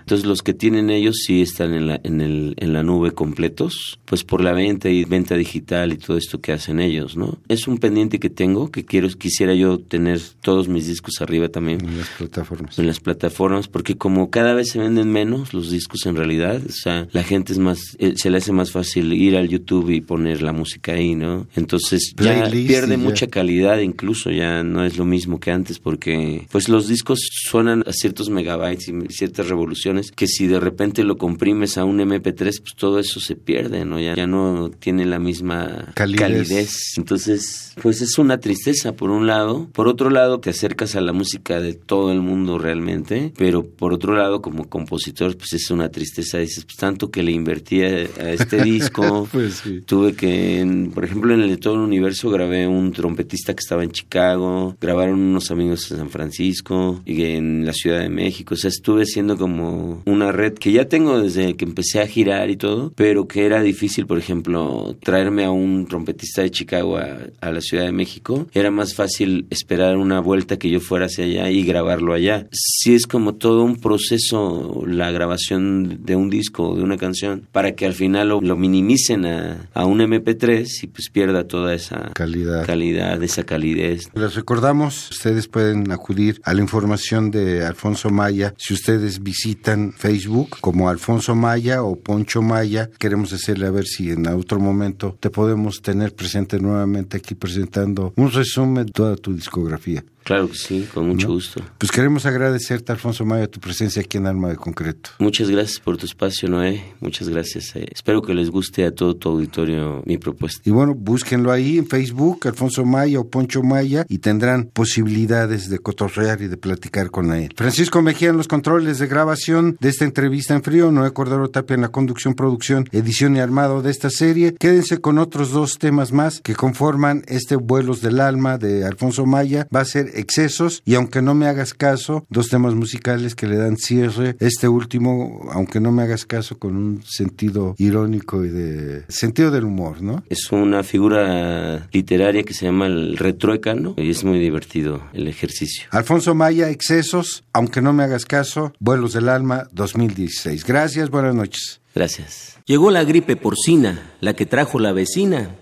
Entonces los que tienen ellos sí están en la, en el, en la nube completos, pues por la venta y venta digital y todo esto que hacen ellos. ¿no? Es un pendiente que tengo, que quiero, quisiera yo tener todos mis discos arriba también. En las plataformas. En las plataformas, porque como cada vez se venden menos los discos en realidad, o sea, la gente es más, eh, se le hace más fácil ir al YouTube y poner la música ahí, ¿no? Entonces ya pierde mucha calidad, incluso ya no es lo mismo que antes, porque pues los discos suenan a ciertos megabytes y ciertas revoluciones, que si de repente lo comprimes a un MP3, pues todo eso se pierde, ¿no? Ya, ya no tiene la misma calidez entonces, pues es una tristeza por un lado. Por otro lado, te acercas a la música de todo el mundo realmente, pero por otro lado, como compositor, pues es una tristeza. Dices, pues tanto que le invertí a, este [LAUGHS] disco. pues Tuve que, por ejemplo, en el de todo el universo grabé un trompetista que estaba en Chicago, grabaron unos amigos en San Francisco y en la Ciudad de México. O sea, estuve haciendo como una red que ya tengo desde que empecé a girar y todo, pero que era difícil, por ejemplo, traerme a un trompetista de Chicago a, la Ciudad de México, era más fácil esperar una vuelta que yo fuera hacia allá y grabarlo allá. Sí es como todo un proceso la grabación de un disco o de una canción para que al final lo, minimicen a, a, un MP3 y pues pierda toda esa calidad, calidad esa calidez. Les recordamos, ustedes pueden acudir a la información de Alfonso Maya si ustedes visitan Facebook como Alfonso Maya o Poncho Maya. Queremos hacerle a ver si en otro momento te podemos tener presente nuevamente aquí presentando un resumen de toda tu discografía. Claro que sí, con mucho gusto. Pues queremos agradecerte, Alfonso Mayo, tu presencia aquí en Alma de Concreto. Muchas gracias por tu espacio, Noé. Muchas gracias. Eh. espero que les guste a todo tu auditorio mi propuesta. Y bueno, búsquenlo ahí en Facebook, Alfonso Maya o Poncho Maya, y tendrán posibilidades de cotorrear y de platicar con él. Francisco Mejía en los controles de grabación de esta entrevista en frío, Noé Cordero Tapia en la conducción, producción, edición y armado de esta serie. Quédense con otros dos temas más que conforman este Vuelos del Alma de Alfonso Maya. Va a ser excesos y aunque no me hagas caso, dos temas musicales que le dan cierre. Este último, aunque no me hagas caso, con un sentido irónico y de sentido del humor, ¿no? Es una figura literaria que se llama el retruécano y es muy divertido el ejercicio. Alfonso Maya, excesos, aunque no me hagas caso, Vuelos del Alma 2016. Gracias, buenas noches. Gracias. Llegó la gripe porcina, la que trajo la vecina,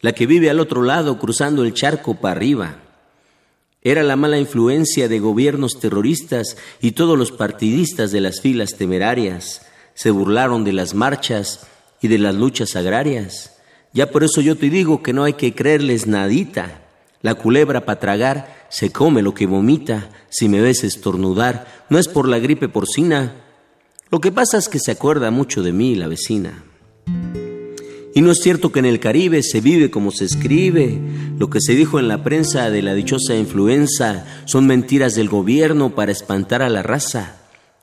la que vive al otro lado cruzando el charco para arriba. Era la mala influencia de gobiernos terroristas y todos los partidistas de las filas temerarias se burlaron de las marchas y de las luchas agrarias. Ya por eso yo te digo que no hay que creerles nadita. La culebra para tragar se come lo que vomita. Si me ves estornudar, no es por la gripe porcina. Lo que pasa es que se acuerda mucho de mí la vecina. Y no es cierto que en el Caribe se vive como se escribe. Lo que se dijo en la prensa de la dichosa influenza son mentiras del gobierno para espantar a la raza.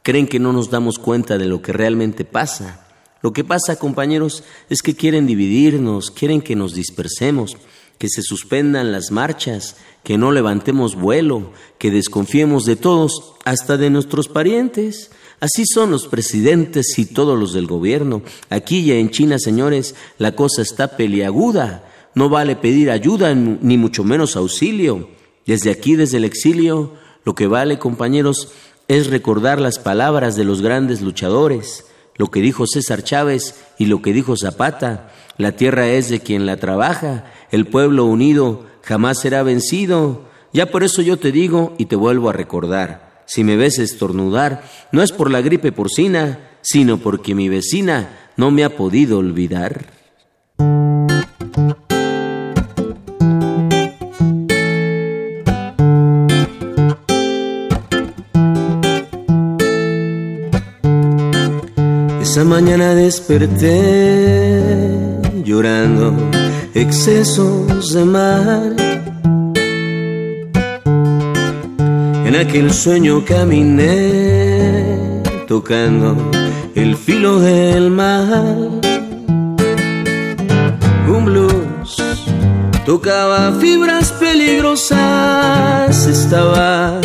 Creen que no nos damos cuenta de lo que realmente pasa. Lo que pasa, compañeros, es que quieren dividirnos, quieren que nos dispersemos. que se suspendan las marchas, que no levantemos vuelo, que desconfiemos de todos, hasta de nuestros parientes. Así son los presidentes y todos los del gobierno. Aquí ya en China, señores, la cosa está peliaguda. No vale pedir ayuda ni mucho menos auxilio. Desde aquí, desde el exilio, lo que vale, compañeros, es recordar las palabras de los grandes luchadores, lo que dijo César Chávez y lo que dijo Zapata. La tierra es de quien la trabaja, el pueblo unido jamás será vencido. Ya por eso yo te digo y te vuelvo a recordar, si me ves estornudar, no es por la gripe porcina, sino porque mi vecina no me ha podido olvidar. Esa mañana desperté llorando excesos de mar. En aquel sueño caminé tocando el filo del mal. Un blues tocaba fibras peligrosas, estaba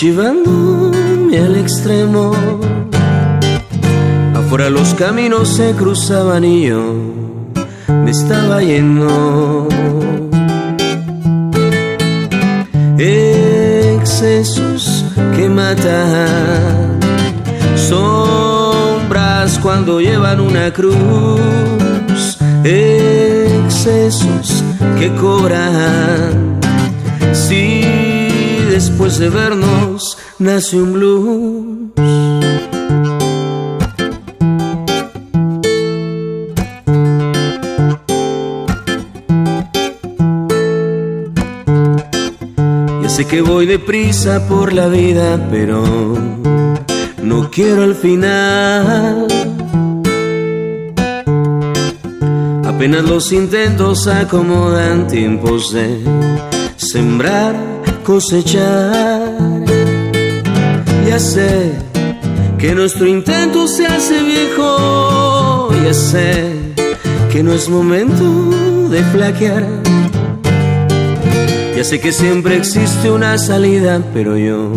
llevándome al extremo Afuera los caminos se cruzaban y yo me estaba yendo. Excesos que matan, sombras cuando llevan una cruz, excesos que cobran. Si después de vernos nace un blues Sé que voy deprisa por la vida, pero no quiero al final. Apenas los intentos acomodan tiempos de sembrar, cosechar. Ya sé que nuestro intento se hace viejo. Ya sé que no es momento de flaquear ya sé que siempre existe una salida, pero yo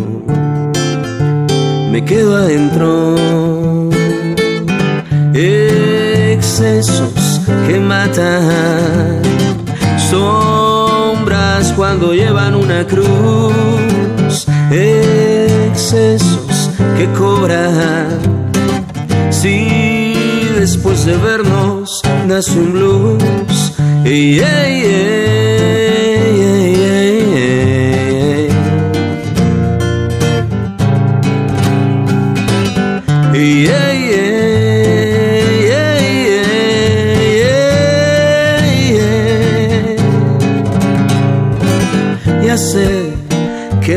me quedo adentro. Excesos que matan, sombras cuando llevan una cruz, excesos que cobran. Si después de vernos nace un blues, ya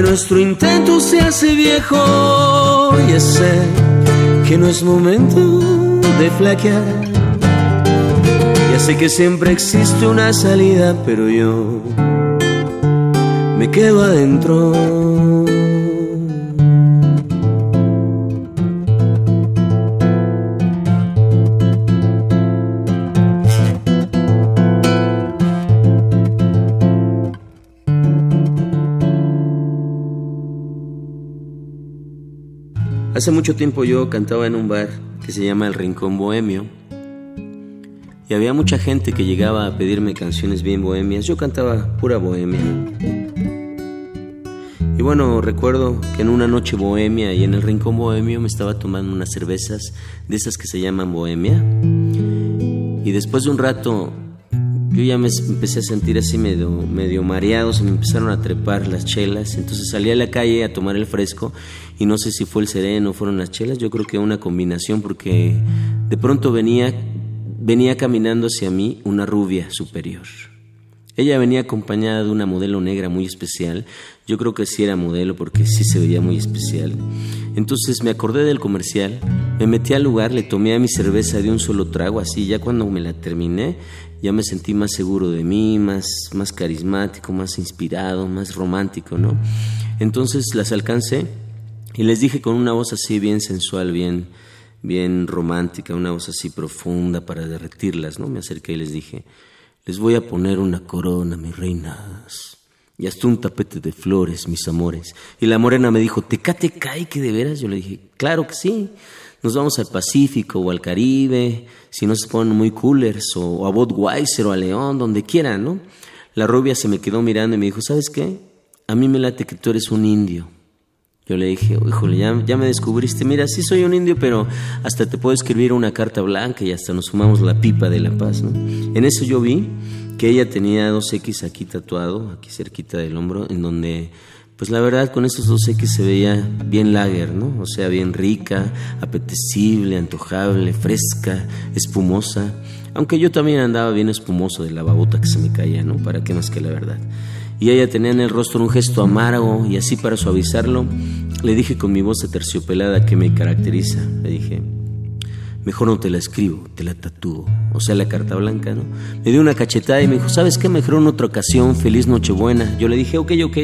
nuestro intento se hace viejo, ya sé que no es momento de flaquear. Ya sé que siempre existe una salida, pero yo me quedo adentro. Hace mucho tiempo yo cantaba en un bar que se llama El Rincón Bohemio y había mucha gente que llegaba a pedirme canciones bien bohemias. Yo cantaba pura bohemia. Y bueno, recuerdo que en una noche bohemia y en el Rincón Bohemio me estaba tomando unas cervezas de esas que se llaman bohemia. Y después de un rato yo ya me empecé a sentir así medio, medio mareado, se me empezaron a trepar las chelas, entonces salí a la calle a tomar el fresco y no sé si fue el sereno o fueron las chelas, yo creo que una combinación porque de pronto venía, venía caminando hacia mí una rubia superior. Ella venía acompañada de una modelo negra muy especial. Yo creo que sí era modelo porque sí se veía muy especial. Entonces me acordé del comercial, me metí al lugar, le tomé a mi cerveza de un solo trago, así ya cuando me la terminé, ya me sentí más seguro de mí, más, más carismático, más inspirado, más romántico, ¿no? Entonces las alcancé y les dije con una voz así bien sensual, bien, bien romántica, una voz así profunda para derretirlas, ¿no? Me acerqué y les dije, Les voy a poner una corona, mis reinas. Y hasta un tapete de flores, mis amores. Y la morena me dijo, ¿Tecate cae que de veras? Yo le dije, claro que sí. Nos vamos al Pacífico o al Caribe, si no se ponen muy coolers, o, a Budweiser o a León, donde quieran, ¿no? La rubia se me quedó mirando y me dijo, ¿sabes qué? A mí me late que tú eres un indio. Yo le dije, híjole, ya, ya me descubriste. Mira, sí soy un indio, pero hasta te puedo escribir una carta blanca y hasta nos fumamos la pipa de la paz, ¿no? En eso yo vi que ella tenía dos X aquí tatuado, aquí cerquita del hombro, en donde, pues la verdad, con esos dos X se veía bien lager, ¿no? O sea, bien rica, apetecible, antojable, fresca, espumosa. Aunque yo también andaba bien espumoso de la babota que se me caía, ¿no? Para qué más que la verdad. Y ella tenía en el rostro un gesto amargo y así para suavizarlo, le dije con mi voz aterciopelada que me caracteriza. Le dije, mejor no te la escribo, te la tatúo. O sea, la carta blanca, ¿no? Me dio una cachetada y me dijo, ¿sabes qué? Mejor en otra ocasión, feliz Nochebuena. Yo le dije, ok, ok,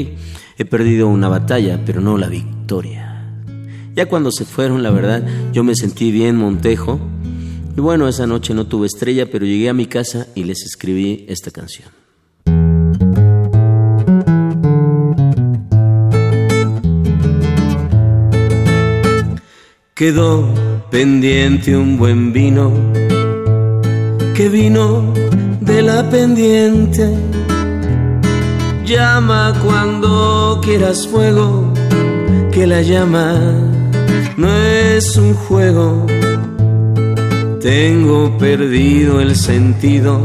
he perdido una batalla, pero no la victoria. Ya cuando se fueron, la verdad, yo me sentí bien montejo. Y bueno, esa noche no tuve estrella, pero llegué a mi casa y les escribí esta canción. Quedó pendiente un buen vino que vino de la pendiente. Llama cuando quieras fuego, que la llama no es un juego. Tengo perdido el sentido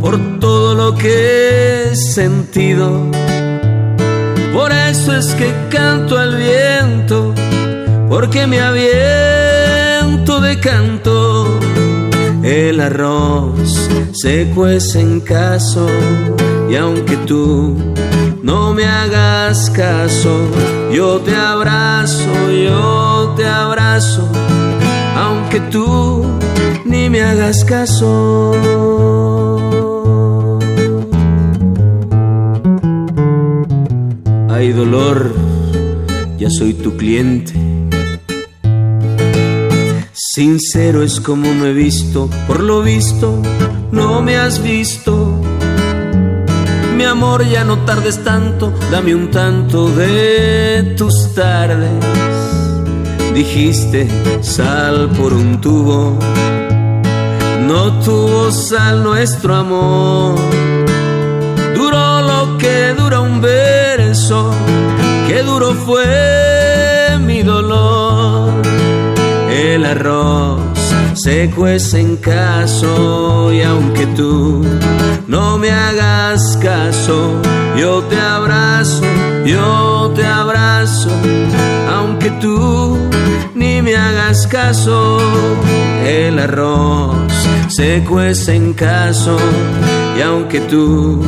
por todo lo que he sentido. Por eso es que canto al viento, porque me aviento de canto el arroz se cuece en caso y aunque tú no me hagas caso, yo te abrazo, yo te abrazo, aunque tú ni me hagas caso. Hay dolor, ya soy tu cliente Sincero es como me he visto, por lo visto no me has visto. Mi amor, ya no tardes tanto, dame un tanto de tus tardes. Dijiste sal por un tubo, no tuvo sal nuestro amor. Duró lo que dura un verso, que duro fue mi dolor el arroz se cuece en caso y aunque tú no me hagas caso, yo te abrazo, yo te abrazo, aunque tú ni me hagas caso, el arroz se cuece en caso y aunque tú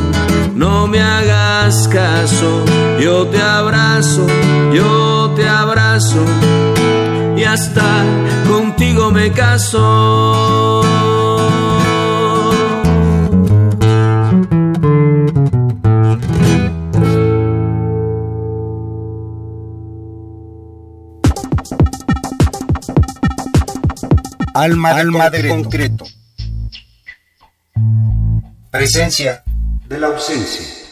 no me hagas caso, yo te abrazo, yo te abrazo y hasta contigo me caso. Alma, Alma de concreto. Presencia de la ausencia.